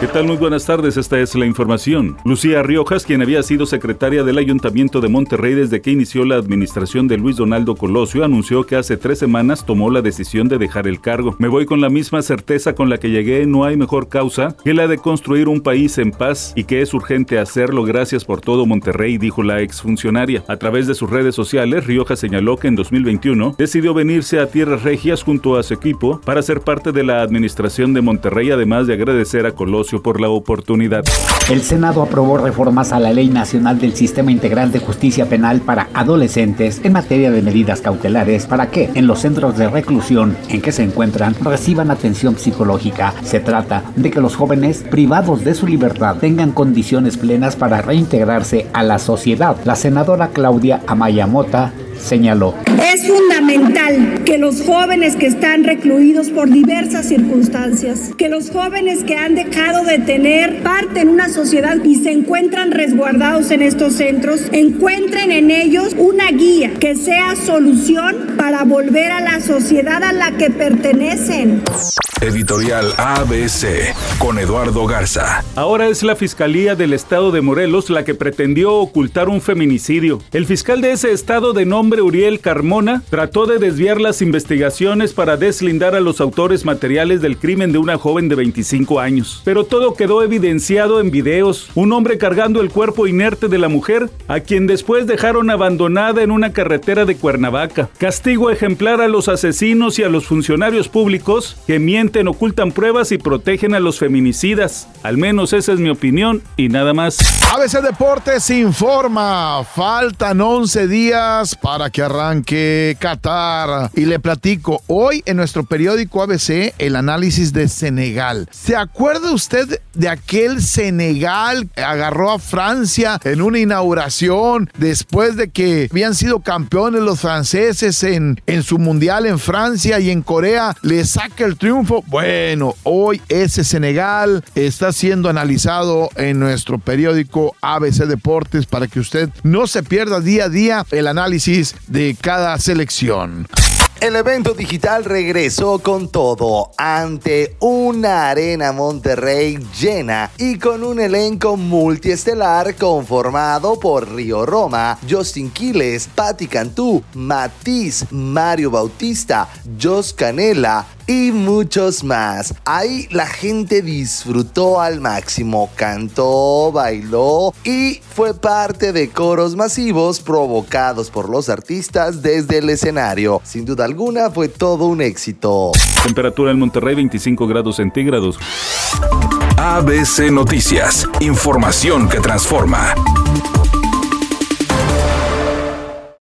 ¿Qué tal? Muy buenas tardes, esta es la información. Lucía Riojas, quien había sido secretaria del Ayuntamiento de Monterrey desde que inició la administración de Luis Donaldo Colosio, anunció que hace tres semanas tomó la decisión de dejar el cargo. Me voy con la misma certeza con la que llegué, no hay mejor causa que la de construir un país en paz y que es urgente hacerlo gracias por todo Monterrey, dijo la exfuncionaria. A través de sus redes sociales, Riojas señaló que en 2021 decidió venirse a Tierras Regias junto a su equipo para ser parte de la administración de Monterrey, además de agradecer a Colosio por la oportunidad. El Senado aprobó reformas a la Ley Nacional del Sistema Integral de Justicia Penal para adolescentes en materia de medidas cautelares para que en los centros de reclusión en que se encuentran reciban atención psicológica. Se trata de que los jóvenes privados de su libertad tengan condiciones plenas para reintegrarse a la sociedad. La senadora Claudia Amaya Mota señaló. Es que los jóvenes que están recluidos por diversas circunstancias, que los jóvenes que han dejado de tener parte en una sociedad y se encuentran resguardados en estos centros, encuentren en ellos una guía que sea solución para volver a la sociedad a la que pertenecen. Editorial ABC con Eduardo Garza. Ahora es la Fiscalía del Estado de Morelos la que pretendió ocultar un feminicidio. El fiscal de ese estado de nombre Uriel Carmona trató de desviar las investigaciones para deslindar a los autores materiales del crimen de una joven de 25 años. Pero todo quedó evidenciado en videos. Un hombre cargando el cuerpo inerte de la mujer, a quien después dejaron abandonada en una carretera de Cuernavaca. Castigo ejemplar a los asesinos y a los funcionarios públicos que mienten ocultan pruebas y protegen a los feminicidas. Al menos esa es mi opinión y nada más. ABC Deportes informa, faltan 11 días para que arranque Qatar. Y le platico, hoy en nuestro periódico ABC, el análisis de Senegal. ¿Se acuerda usted de aquel Senegal que agarró a Francia en una inauguración después de que habían sido campeones los franceses en, en su mundial en Francia y en Corea? Le saca el triunfo bueno, hoy ese Senegal está siendo analizado en nuestro periódico ABC Deportes para que usted no se pierda día a día el análisis de cada selección. El evento digital regresó con todo ante una arena Monterrey llena y con un elenco multiestelar conformado por Río Roma, Justin Quiles, Patti Cantú, Matiz, Mario Bautista, Jos Canela, y muchos más. Ahí la gente disfrutó al máximo, cantó, bailó y fue parte de coros masivos provocados por los artistas desde el escenario. Sin duda alguna fue todo un éxito. Temperatura en Monterrey 25 grados centígrados. ABC Noticias, información que transforma.